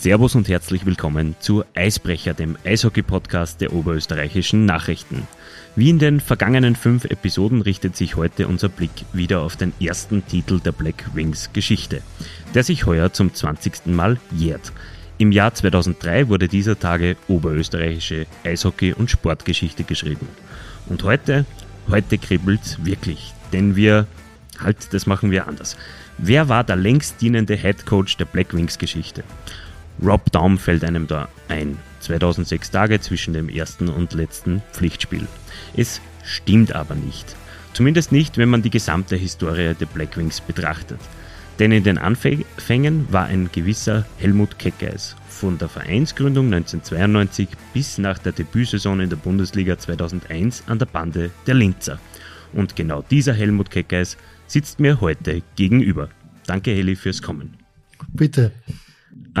Servus und herzlich willkommen zu Eisbrecher, dem Eishockey-Podcast der oberösterreichischen Nachrichten. Wie in den vergangenen fünf Episoden richtet sich heute unser Blick wieder auf den ersten Titel der Black Wings Geschichte, der sich heuer zum 20. Mal jährt. Im Jahr 2003 wurde dieser Tage oberösterreichische Eishockey- und Sportgeschichte geschrieben. Und heute, heute kribbelt's wirklich, denn wir, halt, das machen wir anders. Wer war der längst dienende Head Coach der Black Wings Geschichte? Rob Daum fällt einem da ein. 2006 Tage zwischen dem ersten und letzten Pflichtspiel. Es stimmt aber nicht. Zumindest nicht, wenn man die gesamte Historie der Blackwings betrachtet. Denn in den Anfängen war ein gewisser Helmut Keckeis von der Vereinsgründung 1992 bis nach der Debütsaison in der Bundesliga 2001 an der Bande der Linzer. Und genau dieser Helmut Keckeis sitzt mir heute gegenüber. Danke Heli fürs Kommen. Bitte.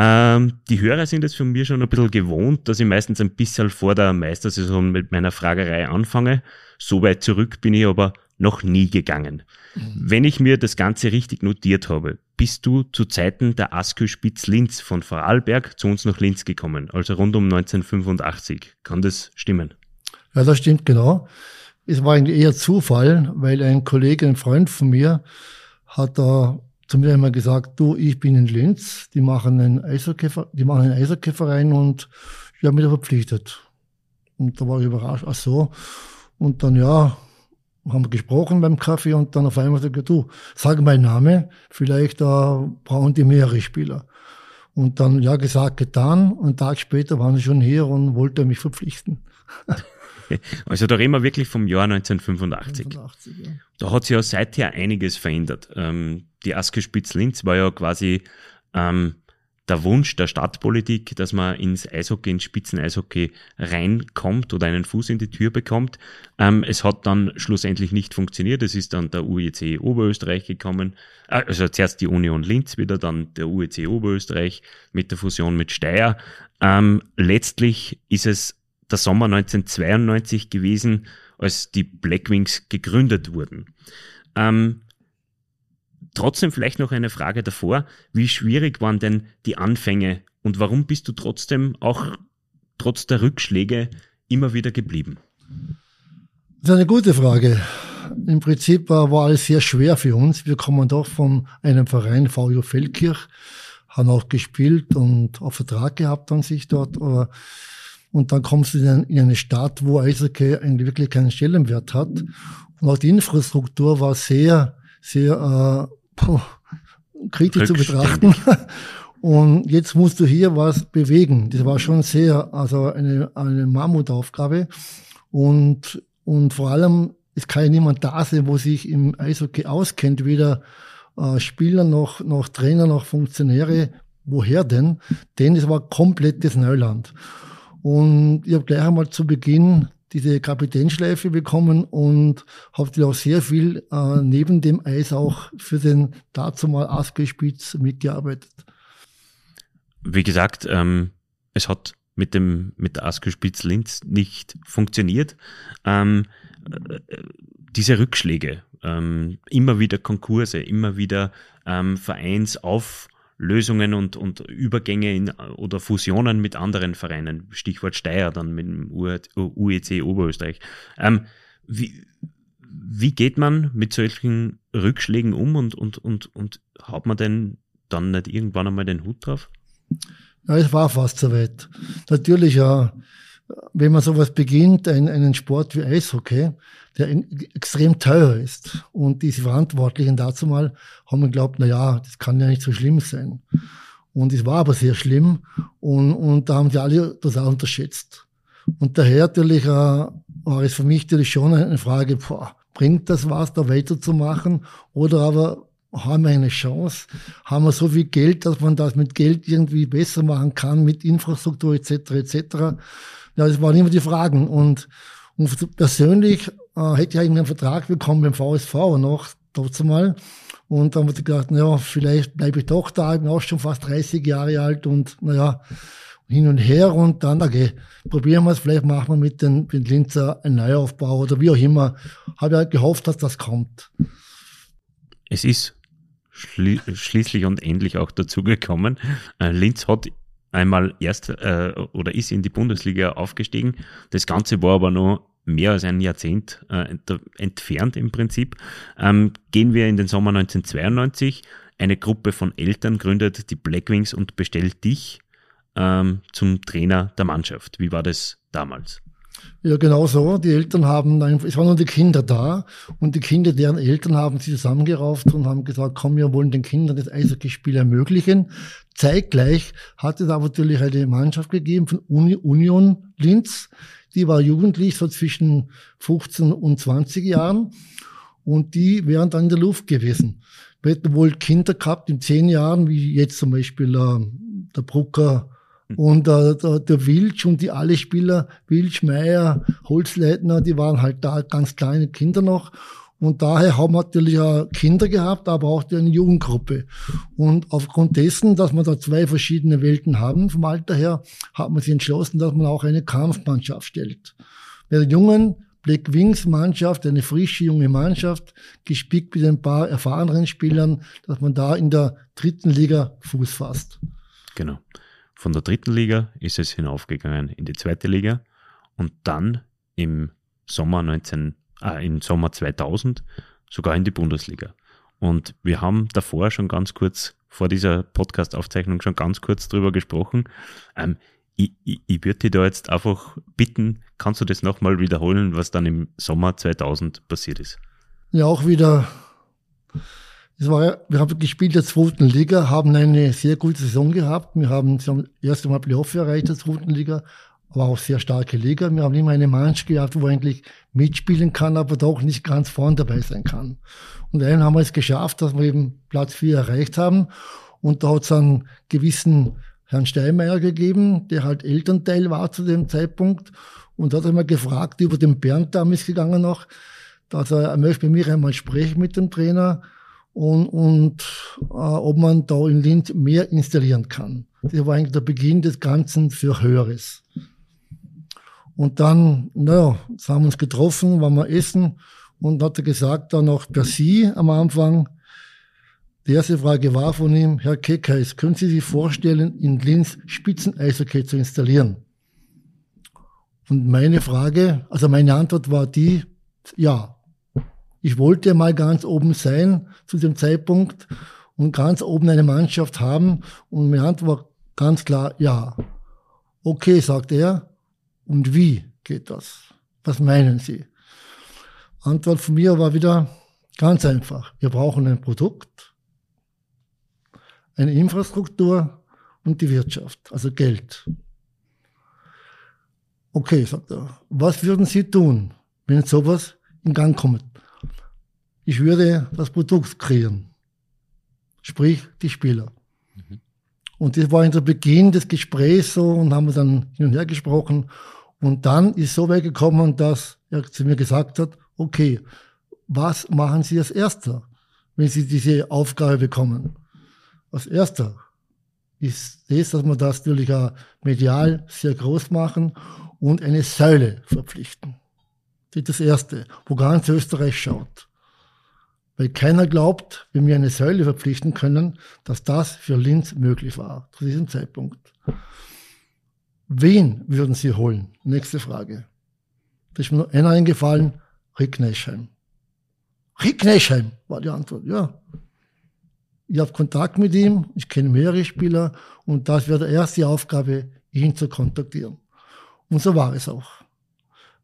Ähm, die Hörer sind es von mir schon ein bisschen gewohnt, dass ich meistens ein bisschen vor der Meistersaison mit meiner Fragerei anfange. So weit zurück bin ich aber noch nie gegangen. Mhm. Wenn ich mir das Ganze richtig notiert habe, bist du zu Zeiten der Askö Spitz Linz von Vorarlberg zu uns nach Linz gekommen, also rund um 1985. Kann das stimmen? Ja, das stimmt genau. Es war eigentlich eher Zufall, weil ein Kollege, ein Freund von mir, hat da zu mir immer gesagt, du, ich bin in Linz, die machen einen Eishockey, die machen einen Eishockeyverein und ich habe mich da verpflichtet. Und da war ich überrascht, ach so. Und dann, ja, haben wir gesprochen beim Kaffee und dann auf einmal sagt du, sag mein Name, vielleicht äh, brauchen die mehrere Spieler. Und dann, ja, gesagt, getan. Und einen Tag später waren sie schon hier und wollte mich verpflichten. Also da reden wir wirklich vom Jahr 1985. 85, ja. Da hat sich ja seither einiges verändert. Ähm, die Aske Spitz-Linz war ja quasi ähm, der Wunsch der Stadtpolitik, dass man ins Eishockey, ins Spitzen-Eishockey reinkommt oder einen Fuß in die Tür bekommt. Ähm, es hat dann schlussendlich nicht funktioniert. Es ist dann der UEC Oberösterreich gekommen. Äh, also zuerst die Union Linz wieder, dann der UEC Oberösterreich mit der Fusion mit Steyr. Ähm, letztlich ist es der Sommer 1992 gewesen, als die Blackwings gegründet wurden. Ähm, Trotzdem vielleicht noch eine Frage davor. Wie schwierig waren denn die Anfänge und warum bist du trotzdem auch trotz der Rückschläge immer wieder geblieben? Das ist eine gute Frage. Im Prinzip war alles sehr schwer für uns. Wir kommen doch von einem Verein, VJ Feldkirch, haben auch gespielt und auch Vertrag gehabt an sich dort. Und dann kommst du in eine Stadt, wo Eishockey eigentlich wirklich keinen Stellenwert hat. Und auch die Infrastruktur war sehr, sehr äh, puh, kritisch zu betrachten. Und jetzt musst du hier was bewegen. Das war schon sehr, also eine, eine Mammutaufgabe. Und, und vor allem, es kann ja niemand da sein, wo sich im Eishockey auskennt, weder äh, Spieler noch, noch Trainer noch Funktionäre. Woher denn? Denn es war komplettes Neuland. Und ich habe gleich einmal zu Beginn diese Kapitänschleife bekommen und habe auch sehr viel äh, neben dem Eis auch für den dazumal Aske-Spitz mitgearbeitet. Wie gesagt, ähm, es hat mit dem mit der Aske Spitz Linz nicht funktioniert. Ähm, äh, diese Rückschläge, ähm, immer wieder Konkurse, immer wieder ähm, Vereinsauf Lösungen und, und Übergänge in, oder Fusionen mit anderen Vereinen, Stichwort Steyr dann mit dem UEC Oberösterreich. Ähm, wie, wie geht man mit solchen Rückschlägen um und, und, und, und hat man denn dann nicht irgendwann einmal den Hut drauf? Ja, es war fast soweit. Natürlich, ja, wenn man sowas beginnt, ein, einen Sport wie Eishockey, der extrem teuer ist. Und diese Verantwortlichen dazu mal haben geglaubt, na ja, das kann ja nicht so schlimm sein. Und es war aber sehr schlimm. Und, und da haben die alle das auch unterschätzt. Und daher natürlich äh, war es für mich natürlich schon eine Frage, boah, bringt das was, da weiterzumachen? Oder aber haben wir eine Chance? Haben wir so viel Geld, dass man das mit Geld irgendwie besser machen kann, mit Infrastruktur etc. etc. Ja, das waren immer die Fragen. Und, und persönlich äh, hätte ich eigentlich einen Vertrag bekommen beim VSV noch, dazu mal. Und dann wurde ich gedacht, naja, vielleicht bleibe ich doch da, ich bin auch schon fast 30 Jahre alt und naja, hin und her und dann, okay, probieren wir es, vielleicht machen wir mit den, mit Linzer einen Neuaufbau oder wie auch immer. Habe ja gehofft, dass das kommt. Es ist schli schließlich und endlich auch dazu gekommen. Äh, Linz hat einmal erst äh, oder ist in die Bundesliga aufgestiegen. Das Ganze war aber noch mehr als ein Jahrzehnt äh, entfernt im Prinzip. Ähm, gehen wir in den Sommer 1992. Eine Gruppe von Eltern gründet die Blackwings und bestellt dich ähm, zum Trainer der Mannschaft. Wie war das damals? Ja, genau so. Die Eltern haben, es waren nur die Kinder da und die Kinder, deren Eltern haben sich zusammengerauft und haben gesagt, komm, wir wollen den Kindern das Eishockeyspiel ermöglichen. Zeitgleich hat es aber natürlich eine Mannschaft gegeben von Uni, Union Linz, die war jugendlich, so zwischen 15 und 20 Jahren und die wären dann in der Luft gewesen. Wir hätten wohl Kinder gehabt in zehn Jahren, wie jetzt zum Beispiel äh, der Brucker, und äh, der, der Wilsch und die alle Spieler, Wilsch, Meier, Holzleitner, die waren halt da ganz kleine Kinder noch. Und daher haben wir natürlich auch Kinder gehabt, aber auch eine Jugendgruppe. Und aufgrund dessen, dass wir da zwei verschiedene Welten haben vom Alter her, hat man sich entschlossen, dass man auch eine Kampfmannschaft stellt. Bei der jungen Black Wings Mannschaft, eine frische junge Mannschaft, gespickt mit ein paar erfahreneren Spielern, dass man da in der dritten Liga Fuß fasst. Genau. Von der dritten Liga ist es hinaufgegangen in die zweite Liga und dann im Sommer 19, äh, im Sommer 2000 sogar in die Bundesliga. Und wir haben davor schon ganz kurz, vor dieser Podcast-Aufzeichnung schon ganz kurz drüber gesprochen. Ähm, ich, ich, ich würde dich da jetzt einfach bitten, kannst du das nochmal wiederholen, was dann im Sommer 2000 passiert ist? Ja, auch wieder es war, wir haben gespielt der zweiten Liga, haben eine sehr gute Saison gehabt. Wir haben zum ersten Mal Playoff erreicht der zweiten Liga, aber auch sehr starke Liga. Wir haben immer eine Mannschaft gehabt, wo eigentlich mitspielen kann, aber doch nicht ganz vorn dabei sein kann. Und dann haben wir es geschafft, dass wir eben Platz vier erreicht haben. Und da hat es einen gewissen Herrn Steinmeier gegeben, der halt Elternteil war zu dem Zeitpunkt. Und da hat er mal gefragt, über den Bernd damals gegangen noch, dass er, er möchte bei mir einmal sprechen mit dem Trainer und, und äh, ob man da in Linz mehr installieren kann. Das war eigentlich der Beginn des Ganzen für Höheres. Und dann, naja, haben wir uns getroffen, waren wir essen und hat er gesagt, dann auch per Sie am Anfang, die erste Frage war von ihm, Herr Keckheis, können Sie sich vorstellen, in Linz Spitzen-Eishockey zu installieren? Und meine Frage, also meine Antwort war die, ja, ich wollte mal ganz oben sein zu dem Zeitpunkt und ganz oben eine Mannschaft haben. Und meine Antwort war ganz klar, ja. Okay, sagt er. Und wie geht das? Was meinen Sie? Antwort von mir war wieder ganz einfach. Wir brauchen ein Produkt, eine Infrastruktur und die Wirtschaft, also Geld. Okay, sagt er. Was würden Sie tun, wenn sowas in Gang kommt? ich würde das Produkt kreieren. Sprich, die Spieler. Mhm. Und das war in der Beginn des Gesprächs so und haben wir dann hin und her gesprochen. Und dann ist so weit gekommen, dass er zu mir gesagt hat, okay, was machen Sie als Erster, wenn Sie diese Aufgabe bekommen? Als Erster ist das, dass wir das natürlich auch medial sehr groß machen und eine Säule verpflichten. Das ist das Erste, wo ganz Österreich schaut. Weil keiner glaubt, wenn wir eine Säule verpflichten können, dass das für Linz möglich war, zu diesem Zeitpunkt. Wen würden Sie holen? Nächste Frage. Da ist mir nur einer eingefallen, Rick Neschheim. Rick Neschheim war die Antwort, ja. Ich habe Kontakt mit ihm, ich kenne mehrere Spieler und das wäre die erste Aufgabe, ihn zu kontaktieren. Und so war es auch.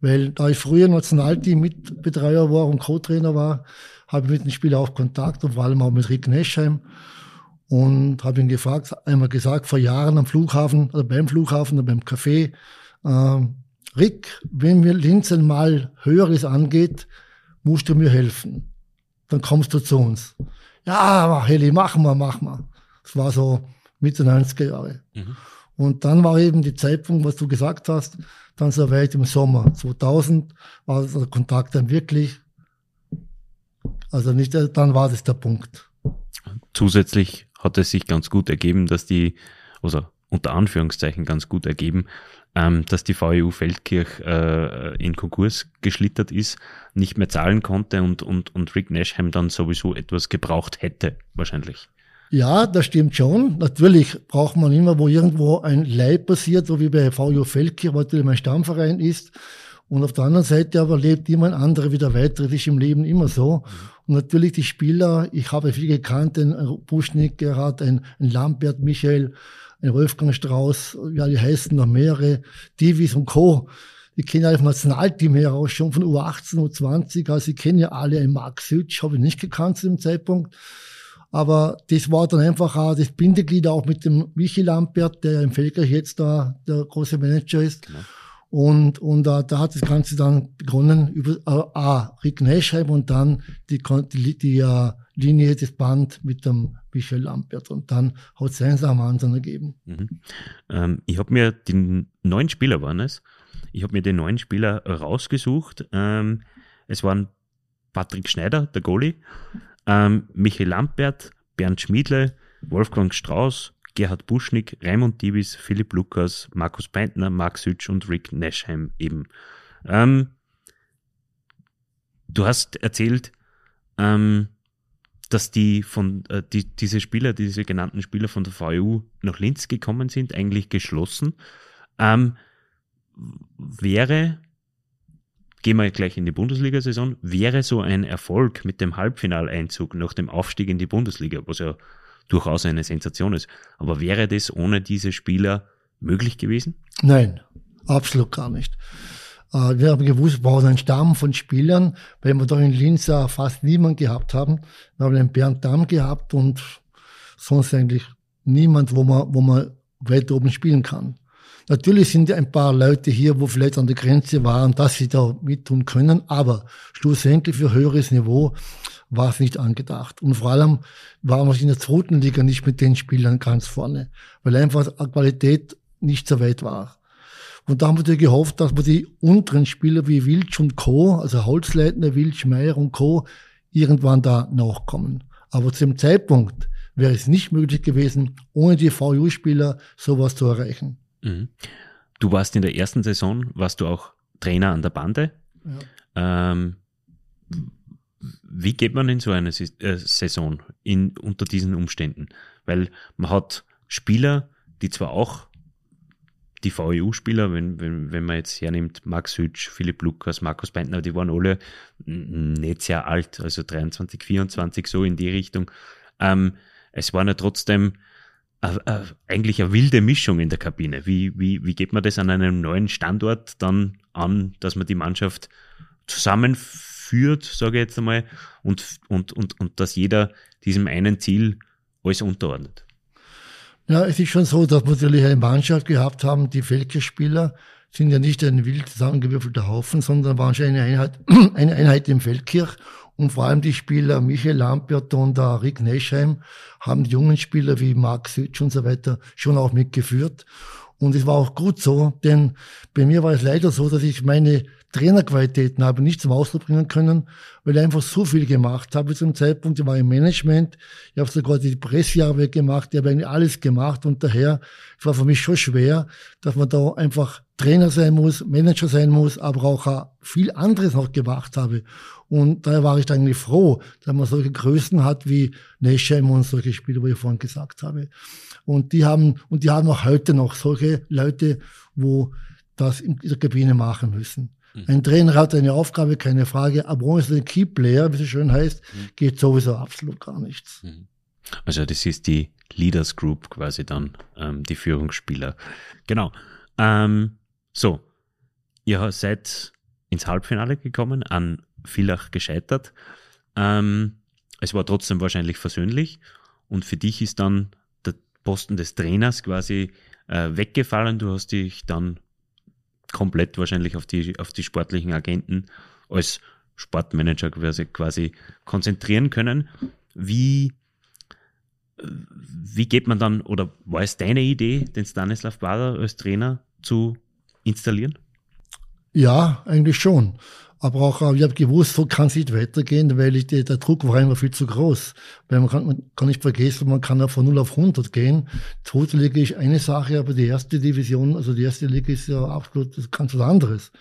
Weil da ich früher Nationalteam-Mitbetreuer war und Co-Trainer war, habe ich mit dem Spieler auch Kontakt und vor allem auch mit Rick Neschheim und habe ihn gefragt, einmal gesagt, vor Jahren am Flughafen oder beim Flughafen oder beim Café, äh, Rick, wenn mir Linzen mal Höheres angeht, musst du mir helfen. Dann kommst du zu uns. Ja, Heli, machen wir, machen wir. Das war so Mitte 90er Jahre. Mhm. Und dann war eben die Zeitpunkt, was du gesagt hast, dann so weit im Sommer 2000 war der Kontakt dann wirklich also nicht, dann war das der Punkt. Zusätzlich hat es sich ganz gut ergeben, dass die, also unter Anführungszeichen ganz gut ergeben, ähm, dass die VEU Feldkirch äh, in Konkurs geschlittert ist, nicht mehr zahlen konnte und, und, und Rick Nashheim dann sowieso etwas gebraucht hätte, wahrscheinlich. Ja, das stimmt schon. Natürlich braucht man immer, wo irgendwo ein Leib passiert, so wie bei VU Feldkirch, was natürlich mein Stammverein ist. Und auf der anderen Seite aber lebt immer ein anderer wieder weiter. Das ist im Leben immer so. Und natürlich die Spieler, ich habe viel gekannt, ein Buschnick, Gerhard, ein, ein Lambert, Michael, ein Wolfgang Strauß, ja, die heißen noch mehrere, Divis und Co. Die kennen alle vom Nationalteam heraus schon von U18, U20. Also ich kenne ja alle einen Mark Sütsch, habe ich nicht gekannt zu dem Zeitpunkt. Aber das war dann einfach auch das Bindeglied auch mit dem Michi Lambert, der im Felgreich jetzt da der große Manager ist. Genau. Und, und uh, da hat das Ganze dann begonnen über uh, A, Rick Neschheim und dann die, die, die uh, Linie, das Band mit dem Michael Lambert. Und dann hat es eins am anderen ergeben. Mhm. Ähm, ich habe mir die neuen Spieler waren es. Ich habe mir den neuen Spieler rausgesucht. Ähm, es waren Patrick Schneider, der Goalie, ähm, Michael Lambert, Bernd Schmiedle, Wolfgang Strauß, Gerhard Buschnick, Raimund Diebis, Philipp Lukas, Markus Peintner, Mark Sütsch und Rick Nashheim eben. Ähm, du hast erzählt, ähm, dass die von äh, die, diese Spieler, diese genannten Spieler von der VU nach Linz gekommen sind, eigentlich geschlossen. Ähm, wäre, gehen wir gleich in die Bundesliga-Saison, wäre so ein Erfolg mit dem Halbfinaleinzug nach dem Aufstieg in die Bundesliga, was ja durchaus eine Sensation ist. Aber wäre das ohne diese Spieler möglich gewesen? Nein, absolut gar nicht. Äh, wir haben gewusst, wir brauchen einen Stamm von Spielern, weil wir da in Linz ja fast niemand gehabt haben. Wir haben einen Bernd Damm gehabt und sonst eigentlich niemand, wo man, wo man weiter oben spielen kann. Natürlich sind ein paar Leute hier, wo vielleicht an der Grenze waren, dass sie da mit tun können, aber schlussendlich für höheres Niveau war es nicht angedacht. Und vor allem waren wir in der zweiten Liga nicht mit den Spielern ganz vorne, weil einfach die Qualität nicht so weit war. Und da haben wir gehofft, dass wir die unteren Spieler wie Wilsch und Co., also Holzleitner, Wilsch, Meier und Co., irgendwann da nachkommen. Aber zu dem Zeitpunkt wäre es nicht möglich gewesen, ohne die VU-Spieler sowas zu erreichen. Mhm. Du warst in der ersten Saison, warst du auch Trainer an der Bande. Ja. Ähm, wie geht man in so eine äh, Saison in, unter diesen Umständen? Weil man hat Spieler, die zwar auch die VEU-Spieler, wenn, wenn, wenn man jetzt hernimmt, Max Hütsch, Philipp Lukas, Markus Beintner, die waren alle nicht sehr alt, also 23, 24, so in die Richtung. Ähm, es waren ja trotzdem äh, äh, eigentlich eine wilde Mischung in der Kabine. Wie, wie, wie geht man das an einem neuen Standort dann an, dass man die Mannschaft zusammenführt? Führt, sage ich jetzt einmal, und, und, und, und dass jeder diesem einen Ziel alles unterordnet. Ja, es ist schon so, dass wir natürlich eine Mannschaft gehabt haben, die Feldkirchspieler sind ja nicht ein wild zusammengewürfelter Haufen, sondern waren schon eine Einheit, eine Einheit im Feldkirch. Und vor allem die Spieler Michael Lampert und der Rick Neschheim haben die jungen Spieler wie Mark Sütsch und so weiter schon auch mitgeführt. Und es war auch gut so, denn bei mir war es leider so, dass ich meine Trainerqualitäten habe nicht zum Ausdruck bringen können, weil ich einfach so viel gemacht habe zum Zeitpunkt. Ich war im Management, ich habe sogar die Pressearbeit gemacht, ich habe eigentlich alles gemacht und daher es war für mich schon schwer, dass man da einfach Trainer sein muss, Manager sein muss, aber auch viel anderes noch gemacht habe. Und daher war ich eigentlich froh, dass man solche Größen hat wie Neschheim und solche Spiele, wo ich vorhin gesagt habe. Und die haben, und die haben auch heute noch solche Leute, wo das in der Kabine machen müssen. Mhm. Ein Trainer hat eine Aufgabe, keine Frage, aber ohne den Key Player, wie es schön heißt, mhm. geht sowieso absolut gar nichts. Mhm. Also das ist die Leaders Group quasi dann, ähm, die Führungsspieler. Genau. Ähm, so, ihr seid ins Halbfinale gekommen, an Villach gescheitert. Ähm, es war trotzdem wahrscheinlich versöhnlich und für dich ist dann der Posten des Trainers quasi äh, weggefallen. Du hast dich dann komplett wahrscheinlich auf die, auf die sportlichen Agenten als Sportmanager quasi, quasi konzentrieren können. Wie, wie geht man dann, oder war es deine Idee, den Stanislav Bader als Trainer zu installieren? Ja, eigentlich schon. Aber auch, äh, ich habe gewusst, so kann es nicht weitergehen, weil ich, der, Druck war immer viel zu groß. Weil man kann, man kann nicht vergessen, man kann ja von 0 auf 100 gehen. Zweite Liga ist eine Sache, aber die erste Division, also die erste Liga ist ja absolut das ganz was anderes.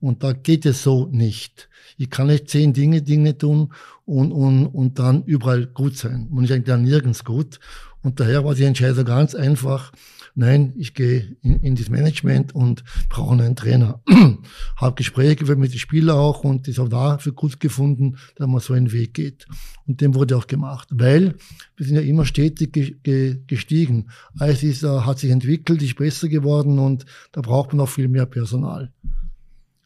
Und da geht es so nicht. Ich kann nicht zehn Dinge, Dinge tun und, und, und dann überall gut sein. Man ist eigentlich dann nirgends gut. Und daher war die Entscheidung ganz einfach. Nein, ich gehe in, in das Management und brauche einen Trainer. habe Gespräche geführt mit den Spielern auch und das habe da für gut gefunden, dass man so einen Weg geht. Und dem wurde auch gemacht, weil wir sind ja immer stetig gestiegen. Es ist, uh, hat sich entwickelt, ist besser geworden und da braucht man auch viel mehr Personal.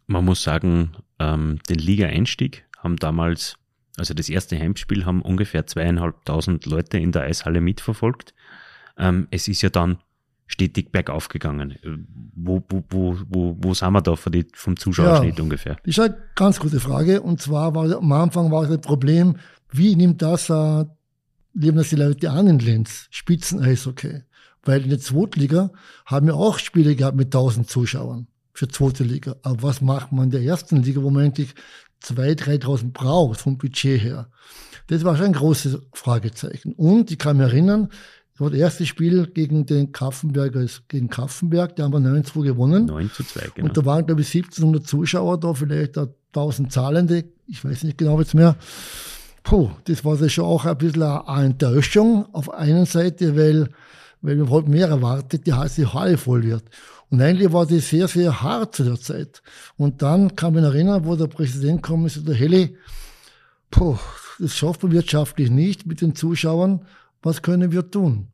Man muss sagen, ähm, den Liga-Einstieg haben damals, also das erste Heimspiel haben ungefähr zweieinhalbtausend Leute in der Eishalle mitverfolgt. Ähm, es ist ja dann stetig bergauf gegangen. Wo, wo, wo, wo, wo sind wir da vom Zuschauerschnitt ja, ungefähr? Das ist eine ganz gute Frage. Und zwar war am Anfang war das Problem, wie nimmt das, äh, nehmen das die Leute an in Linz? Spitzen-Eishockey. Weil in der Zweitliga haben wir auch Spiele gehabt mit 1000 Zuschauern für zweite Liga. Aber was macht man in der ersten Liga, wo man eigentlich 2.000, 3.000 braucht vom Budget her? Das war schon ein großes Fragezeichen. Und ich kann mich erinnern, das war das erste Spiel gegen den Kaffenberger, gegen Kaffenberg, da haben wir 9 2 gewonnen. 9 zu 2, genau. Und da waren, glaube ich, 1700 Zuschauer da, vielleicht 1000 Zahlende, ich weiß nicht genau jetzt mehr. Puh, das war schon auch ein bisschen eine Enttäuschung auf einer Seite, weil, weil wir wollten mehr erwartet, die heiße Halle voll wird. Und eigentlich war das sehr, sehr hart zu der Zeit. Und dann kann man erinnern, wo der Präsident kam, ist der Heli, puh, das schafft man wirtschaftlich nicht mit den Zuschauern. Was können wir tun?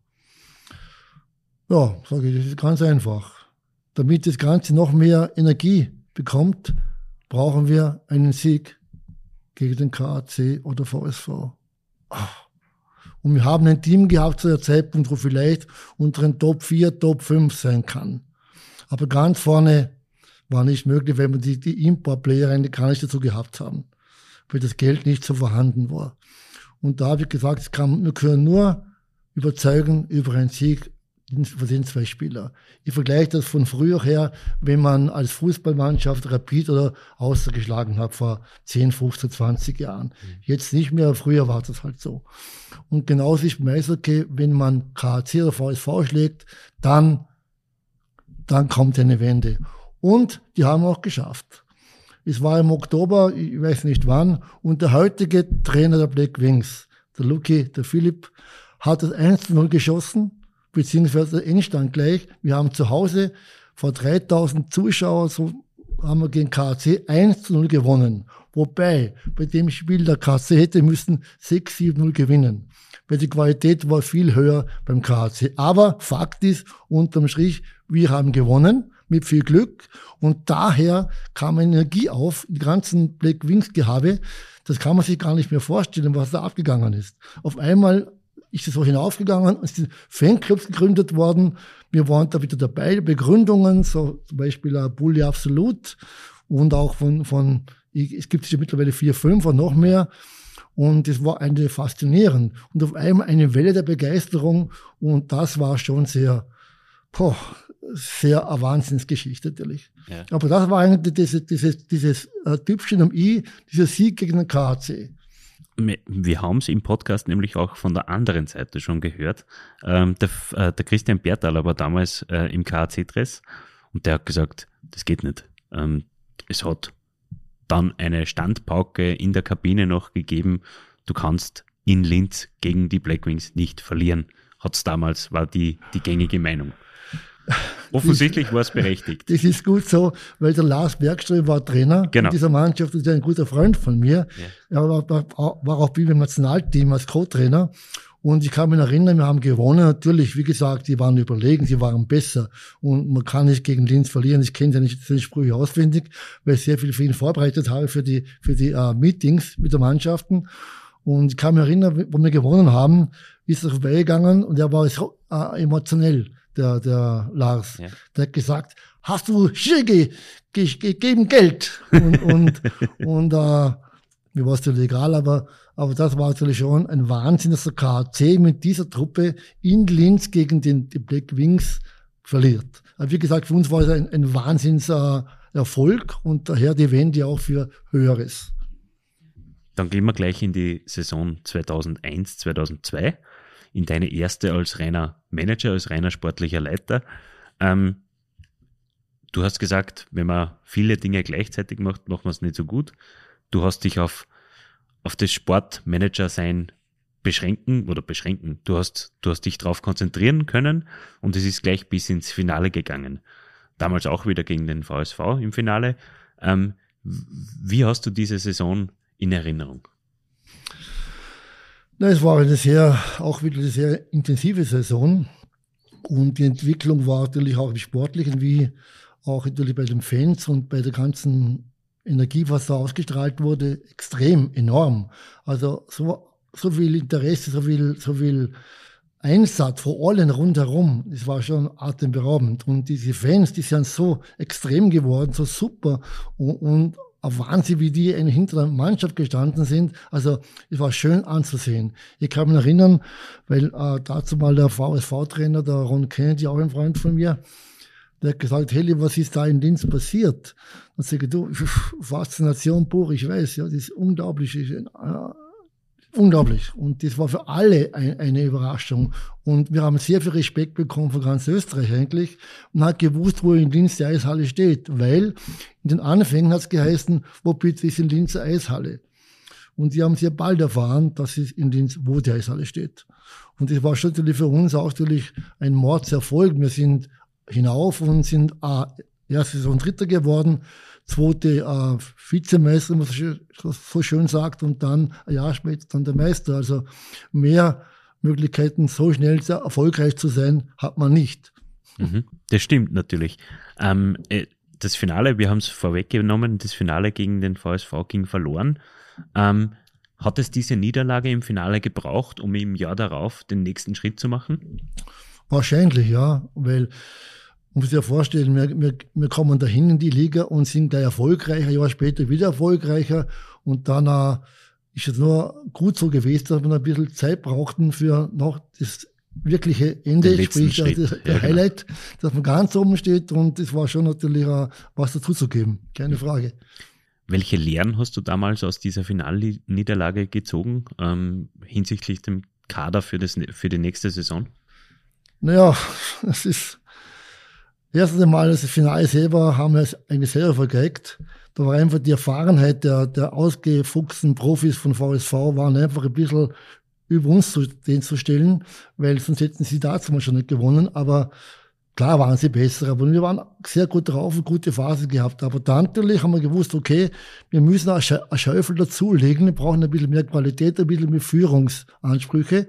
Ja, sage ich, das ist ganz einfach. Damit das Ganze noch mehr Energie bekommt, brauchen wir einen Sieg gegen den KAC oder VSV. Und wir haben ein Team gehabt zu der Zeitpunkt, wo vielleicht unter den Top 4, Top 5 sein kann. Aber ganz vorne war nicht möglich, weil wir die, die Import-Player eigentlich gar nicht dazu gehabt haben, weil das Geld nicht so vorhanden war. Und da habe ich gesagt, es kann, wir können nur überzeugen über einen Sieg von den zwei Spielern. Ich vergleiche das von früher her, wenn man als Fußballmannschaft Rapid oder Außer geschlagen hat vor 10, 15, 20 Jahren. Mhm. Jetzt nicht mehr, früher war das halt so. Und genauso ist beim Eishockey, wenn man KC oder VSV schlägt, dann dann kommt eine Wende. Und die haben auch geschafft. Es war im Oktober, ich weiß nicht wann, und der heutige Trainer der Black Wings, der Lucky, der Philipp, hat das 1-0 geschossen, beziehungsweise der Endstand gleich. Wir haben zu Hause vor 3000 Zuschauern, so haben wir gegen KC 1-0 gewonnen. Wobei, bei dem Spiel der KC hätte müssen 6-7-0 gewinnen weil die Qualität war viel höher beim KHC. Aber Fakt ist, unterm Strich, wir haben gewonnen mit viel Glück und daher kam eine Energie auf, die ganzen Black Wings Gehabe. Das kann man sich gar nicht mehr vorstellen, was da abgegangen ist. Auf einmal ist es so hinaufgegangen, es sind Fanclubs gegründet worden. Wir waren da wieder dabei, Begründungen, so zum Beispiel uh, Bully Absolut und auch von, von, es gibt ja mittlerweile vier, fünf und noch mehr. Und es war eine faszinierend. Und auf einmal eine Welle der Begeisterung. Und das war schon sehr, boah, sehr eine Wahnsinnsgeschichte natürlich. Ja. Aber das war eigentlich dieses, dieses, dieses äh, Typchen am I, dieser Sieg gegen den KAC. Wir haben es im Podcast nämlich auch von der anderen Seite schon gehört. Ähm, der, äh, der, Christian Bertal war damals äh, im KAC-Dress und der hat gesagt, das geht nicht. Ähm, es hat dann eine Standpauke in der Kabine noch gegeben. Du kannst in Linz gegen die Blackwings nicht verlieren. Hat es damals, war die, die gängige Meinung. Offensichtlich war es berechtigt. Das ist gut so, weil der Lars Bergström war Trainer genau. in dieser Mannschaft und ist ein guter Freund von mir. Ja. Er war, war, auch beim Nationalteam als Co-Trainer. Und ich kann mich erinnern, wir haben gewonnen. Natürlich, wie gesagt, die waren überlegen, sie waren besser. Und man kann nicht gegen Linz verlieren. Ich kenne ja nicht die Sprüche auswendig, weil ich sehr viel für ihn vorbereitet habe für die, für die uh, Meetings mit der Mannschaften. Und ich kann mich erinnern, wo wir gewonnen haben, ist er vorbeigegangen und er war so uh, emotionell, der, der Lars. Ja. Der hat gesagt, hast du Schicke gegeben Geld? Und, und, und uh, mir war es ja legal, aber, aber das war natürlich schon ein Wahnsinn, dass der KC mit dieser Truppe in Linz gegen den, die Black Wings verliert. Aber wie gesagt, für uns war es ein, ein Wahnsinns äh, Erfolg und daher die Wende auch für Höheres. Dann gehen wir gleich in die Saison 2001, 2002, in deine erste als reiner Manager, als reiner sportlicher Leiter. Ähm, du hast gesagt, wenn man viele Dinge gleichzeitig macht, macht man es nicht so gut. Du hast dich auf, auf das Sportmanager-Sein beschränken oder beschränken. Du hast, du hast dich darauf konzentrieren können und es ist gleich bis ins Finale gegangen. Damals auch wieder gegen den VSV im Finale. Ähm, wie hast du diese Saison in Erinnerung? Na, es war eine sehr, auch wieder eine sehr intensive Saison. Und die Entwicklung war natürlich auch im Sportlichen wie auch natürlich bei den Fans und bei der ganzen Energie, was da ausgestrahlt wurde, extrem enorm. Also so so viel Interesse, so viel, so viel Einsatz vor allen rundherum, das war schon atemberaubend. Und diese Fans, die sind so extrem geworden, so super und, und Wahnsinn, wie die hinter der Mannschaft gestanden sind. Also es war schön anzusehen. Ich kann mich erinnern, weil äh, dazu mal der VSV-Trainer, der Ron Kennedy, auch ein Freund von mir, der hat gesagt, Heli, was ist da in Linz passiert? Sage ich, du, Faszination pur, ich weiß, ja, das ist unglaublich. Äh, unglaublich. Und das war für alle ein, eine Überraschung. Und wir haben sehr viel Respekt bekommen von ganz Österreich eigentlich und hat gewusst, wo in Linz die Eishalle steht. Weil in den Anfängen hat es geheißen, wo bitte ist in Linz eine Eishalle? Und die haben sehr bald erfahren, dass es in Linz, wo die Eishalle steht. Und das war schon natürlich für uns auch natürlich ein Mordserfolg. Wir sind hinauf und sind äh, erstes und dritter geworden zweite äh, Vizemeister, wie man so schön sagt, und dann ein Jahr später dann der Meister. Also mehr Möglichkeiten, so schnell sehr erfolgreich zu sein, hat man nicht. Mhm, das stimmt natürlich. Ähm, äh, das Finale, wir haben es vorweggenommen, das Finale gegen den VSV ging verloren. Ähm, hat es diese Niederlage im Finale gebraucht, um im Jahr darauf den nächsten Schritt zu machen? Wahrscheinlich, ja, weil muss sich ja vorstellen, wir, wir, wir kommen dahin in die Liga und sind da erfolgreicher, ein Jahr später wieder erfolgreicher. Und dann äh, ist es nur gut so gewesen, dass wir ein bisschen Zeit brauchten für noch das wirkliche Ende, sprich also der ja, genau. Highlight, genau. dass man ganz oben steht. Und es war schon natürlich äh, was dazu zu geben, keine Frage. Welche Lehren hast du damals aus dieser Finalniederlage gezogen ähm, hinsichtlich dem Kader für, das, für die nächste Saison? Naja, es ist Erstens einmal das Finale selber haben wir es eigentlich selber vergeigt. Da war einfach die Erfahrenheit der, der ausgefuchsten Profis von VSV waren einfach ein bisschen über uns zu, den zu stellen, weil sonst hätten sie dazu mal schon nicht gewonnen. Aber Klar waren sie besser, aber wir waren sehr gut drauf und gute Phase gehabt. Aber dann natürlich haben wir gewusst, okay, wir müssen einen Schäufel dazulegen, wir brauchen ein bisschen mehr Qualität, ein bisschen mehr Führungsansprüche,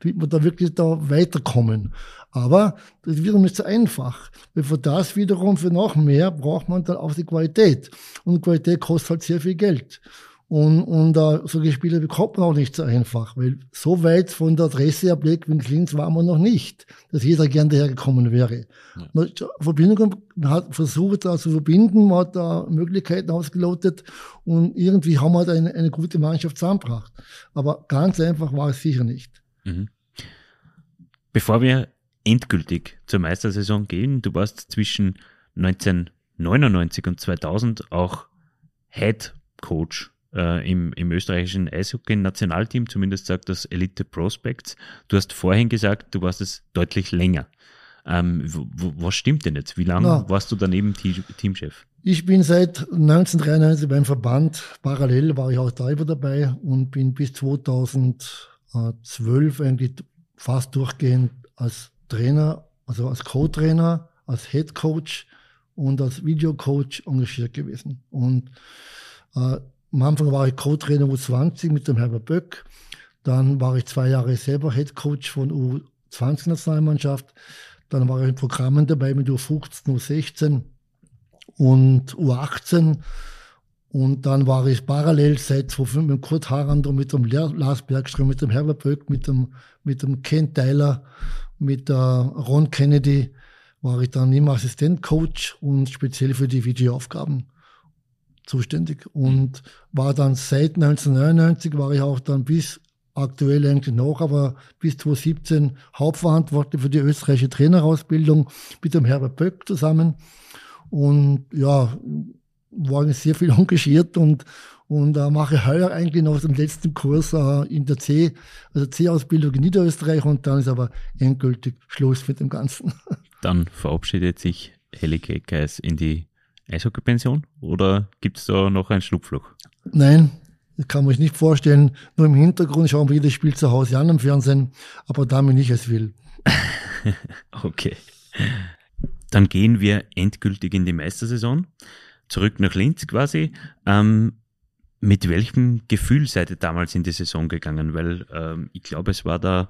damit wir da wirklich da weiterkommen. Aber das ist wiederum nicht so einfach. Weil für das wiederum, für noch mehr, braucht man dann auch die Qualität. Und Qualität kostet halt sehr viel Geld. Und, und uh, solche Spiele bekommt man auch nicht so einfach, weil so weit von der Adresse erblickt wie Linz waren wir noch nicht, dass jeder gern dahergekommen wäre. Ja. Verbindung, man hat versucht, da zu verbinden, man hat da Möglichkeiten ausgelotet und irgendwie haben wir da eine, eine gute Mannschaft zusammengebracht. Aber ganz einfach war es sicher nicht. Mhm. Bevor wir endgültig zur Meistersaison gehen, du warst zwischen 1999 und 2000 auch Head Coach äh, im, im österreichischen Eishockey-Nationalteam, zumindest sagt das Elite Prospects. Du hast vorhin gesagt, du warst es deutlich länger. Ähm, was stimmt denn jetzt? Wie lange warst du daneben Teamchef? Ich bin seit 1993 beim Verband. Parallel war ich auch da dabei und bin bis 2012 eigentlich fast durchgehend als Trainer, also als Co-Trainer, als Head Coach und als Videocoach engagiert gewesen. Und äh, am Anfang war ich Co-Trainer U20 mit dem Herbert Böck. Dann war ich zwei Jahre selber Head Coach von U20-Nationalmannschaft. Dann war ich in Programmen dabei mit U15, U16 und U18. Und dann war ich parallel seit 2005 mit Kurt Harand und mit dem Lars Bergström, mit dem Herbert Böck, mit dem, mit dem Ken Tyler, mit der Ron Kennedy war ich dann immer Assistentcoach und speziell für die Videoaufgaben zuständig und war dann seit 1999 war ich auch dann bis aktuell eigentlich noch, aber bis 2017 Hauptverantwortlich für die österreichische Trainerausbildung mit dem Herbert Böck zusammen. Und ja, war sehr viel engagiert und, und äh, mache heuer eigentlich noch den letzten Kurs äh, in der C, also C-Ausbildung in Niederösterreich und dann ist aber endgültig Schluss mit dem Ganzen. Dann verabschiedet sich Heli Keckers in die Eishockey-Pension oder gibt es da noch ein Schlupfloch? Nein, das kann man sich nicht vorstellen. Nur im Hintergrund schauen wir jedes Spiel zu Hause an im Fernsehen, aber damit nicht es will. okay. Dann gehen wir endgültig in die Meistersaison. Zurück nach Linz quasi. Ähm, mit welchem Gefühl seid ihr damals in die Saison gegangen? Weil ähm, ich glaube, es war da,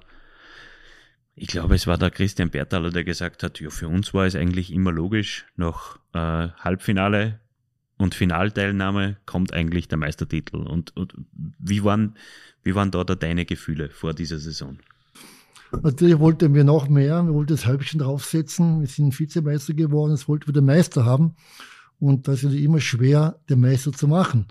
ich glaube, es war der Christian Bertaler, der gesagt hat, ja, für uns war es eigentlich immer logisch, nach äh, Halbfinale und Finalteilnahme kommt eigentlich der Meistertitel. Und, und wie, waren, wie waren da, da deine Gefühle vor dieser Saison? Natürlich wollten wir noch mehr. Wir wollten das Halbchen draufsetzen. Wir sind Vizemeister geworden. Jetzt wollten wir den Meister haben. Und das ist immer schwer, den Meister zu machen.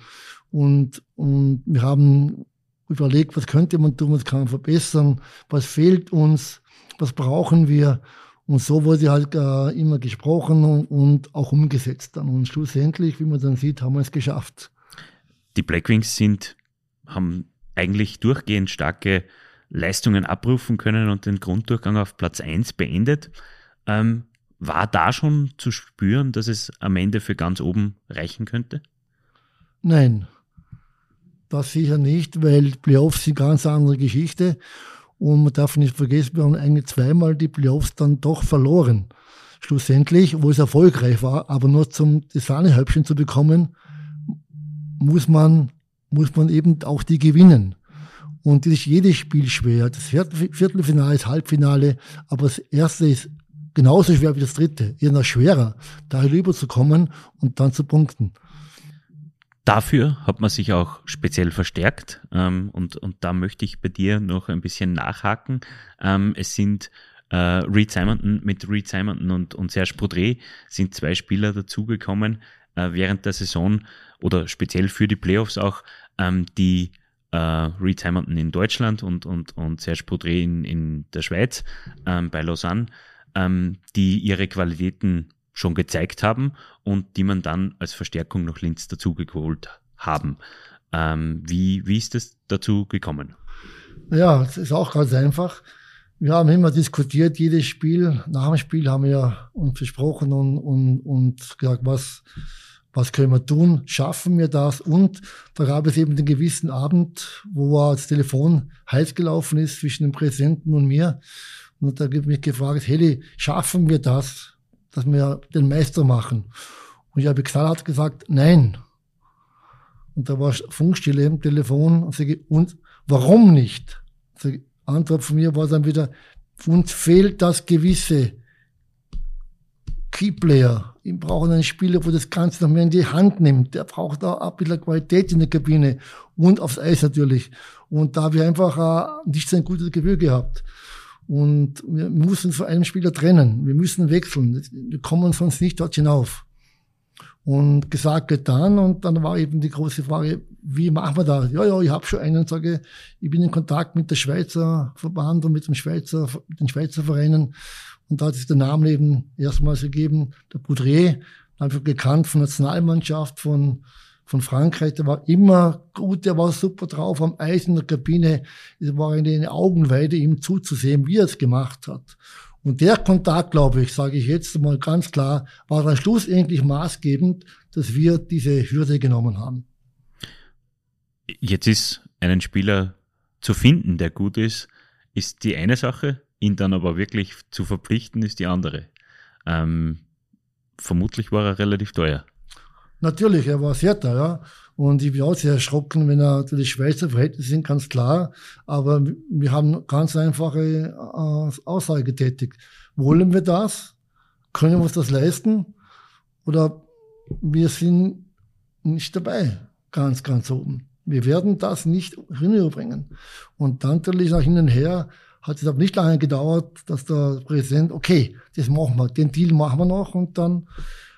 Und, und wir haben überlegt, was könnte man tun, was kann man verbessern, was fehlt uns, was brauchen wir. Und so wurde halt äh, immer gesprochen und, und, auch umgesetzt. Dann. Und schlussendlich, wie man dann sieht, haben wir es geschafft. Die Blackwings sind, haben eigentlich durchgehend starke Leistungen abrufen können und den Grunddurchgang auf Platz 1 beendet. Ähm, war da schon zu spüren, dass es am Ende für ganz oben reichen könnte? Nein, das sicher nicht, weil Playoffs sind eine ganz andere Geschichte. Und man darf nicht vergessen, wir haben eigentlich zweimal die Playoffs dann doch verloren. Schlussendlich, wo es erfolgreich war, aber nur zum das Sahnehäubchen zu bekommen, muss man, muss man eben auch die gewinnen. Und das ist jedes Spiel schwer. Das Viertelfinale ist Halbfinale, aber das erste ist genauso schwer wie das dritte, eher noch schwerer, da rüberzukommen und dann zu punkten. Dafür hat man sich auch speziell verstärkt ähm, und, und da möchte ich bei dir noch ein bisschen nachhaken. Ähm, es sind äh, Reed Simonton mit Reed Simonton und, und Serge Poudre sind zwei Spieler dazugekommen äh, während der Saison oder speziell für die Playoffs auch, ähm, die äh, Reed Simonton in Deutschland und, und, und Serge Poudre in, in der Schweiz ähm, bei Lausanne, ähm, die ihre Qualitäten schon gezeigt haben und die man dann als Verstärkung nach Linz dazugeholt haben. Ähm, wie, wie ist es dazu gekommen? Ja, es ist auch ganz einfach. Wir haben immer diskutiert, jedes Spiel, nach dem Spiel haben wir uns besprochen und, und, und gesagt, was, was können wir tun? Schaffen wir das? Und da gab es eben den gewissen Abend, wo das Telefon heiß gelaufen ist zwischen dem Präsidenten und mir. Und da habe ich mich gefragt, Heli, schaffen wir das? Dass wir den Meister machen. Und ich habe gesagt, hat gesagt, nein. Und da war Funkstille im Telefon und sage, und warum nicht? Die Antwort von mir war dann wieder, uns fehlt das gewisse Keyplayer. Wir brauchen einen Spieler, wo das Ganze noch mehr in die Hand nimmt. Der braucht da ein bisschen Qualität in der Kabine und aufs Eis natürlich. Und da habe ich einfach äh, nicht so ein gutes Gefühl gehabt. Und wir müssen von einem Spieler trennen. Wir müssen wechseln. Wir kommen sonst nicht dort hinauf. Und gesagt, getan. Und dann war eben die große Frage, wie machen wir das? Ja, ja, ich habe schon einen, sage, ich bin in Kontakt mit der Schweizer Verband und mit dem Schweizer, den Schweizer Vereinen. Und da hat sich der Name eben erstmals gegeben, der Boudret, einfach gekannt von Nationalmannschaft, von, von Frankreich, der war immer gut, der war super drauf am Eis in der Kabine. Es war eine Augenweide, ihm zuzusehen, wie er es gemacht hat. Und der Kontakt, glaube ich, sage ich jetzt mal ganz klar, war dann schlussendlich maßgebend, dass wir diese Hürde genommen haben. Jetzt ist einen Spieler zu finden, der gut ist, ist die eine Sache, ihn dann aber wirklich zu verpflichten, ist die andere. Ähm, vermutlich war er relativ teuer. Natürlich, er war sehr teuer. Und ich bin auch sehr erschrocken, wenn er die Schweizer Verhältnisse sind, ganz klar. Aber wir haben ganz einfache äh, Aussage getätigt. Wollen wir das? Können wir uns das leisten? Oder wir sind nicht dabei, ganz, ganz oben. Wir werden das nicht hinüberbringen. Und dann natürlich nach hin und her hat es aber nicht lange gedauert, dass der Präsident, okay, das machen wir, den Deal machen wir noch und dann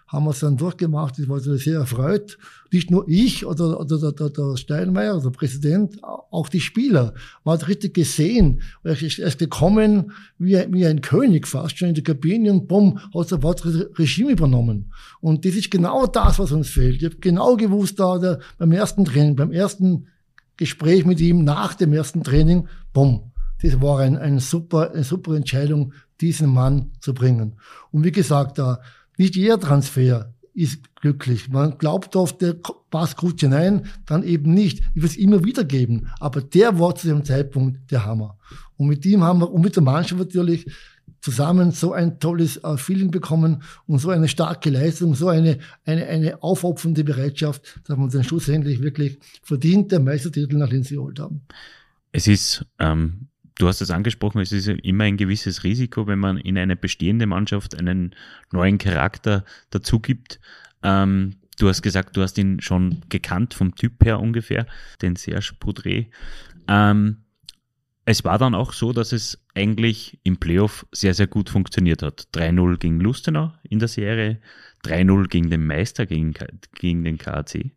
haben wir es dann durchgemacht. Ich war sehr erfreut. Nicht nur ich oder, oder der, der, der Steinmeier, der Präsident, auch die Spieler. Man hat richtig gesehen. Er ist gekommen wie, wie ein König fast schon in die Kabine und bumm, hat sofort Regime übernommen. Und das ist genau das, was uns fehlt. Ich habe genau gewusst, da der, beim ersten Training, beim ersten Gespräch mit ihm nach dem ersten Training, bumm, das war ein, ein super, eine super Entscheidung, diesen Mann zu bringen. Und wie gesagt, da nicht jeder Transfer ist glücklich. Man glaubt oft, der passt gut hinein, dann eben nicht. Ich will es immer wieder geben. Aber der war zu dem Zeitpunkt der Hammer. Und mit ihm haben wir, und mit der Mannschaft natürlich, zusammen so ein tolles äh, Feeling bekommen und so eine starke Leistung, so eine, eine, eine aufopfernde Bereitschaft, dass wir dann schlussendlich wirklich verdient der Meistertitel nach Linz geholt haben. Es ist ähm, Du hast es angesprochen, es ist immer ein gewisses Risiko, wenn man in eine bestehende Mannschaft einen neuen Charakter dazu gibt. Ähm, du hast gesagt, du hast ihn schon gekannt vom Typ her ungefähr, den Serge Poudre. Ähm, es war dann auch so, dass es eigentlich im Playoff sehr, sehr gut funktioniert hat. 3-0 gegen Lustenau in der Serie, 3-0 gegen den Meister, gegen, gegen den KAC.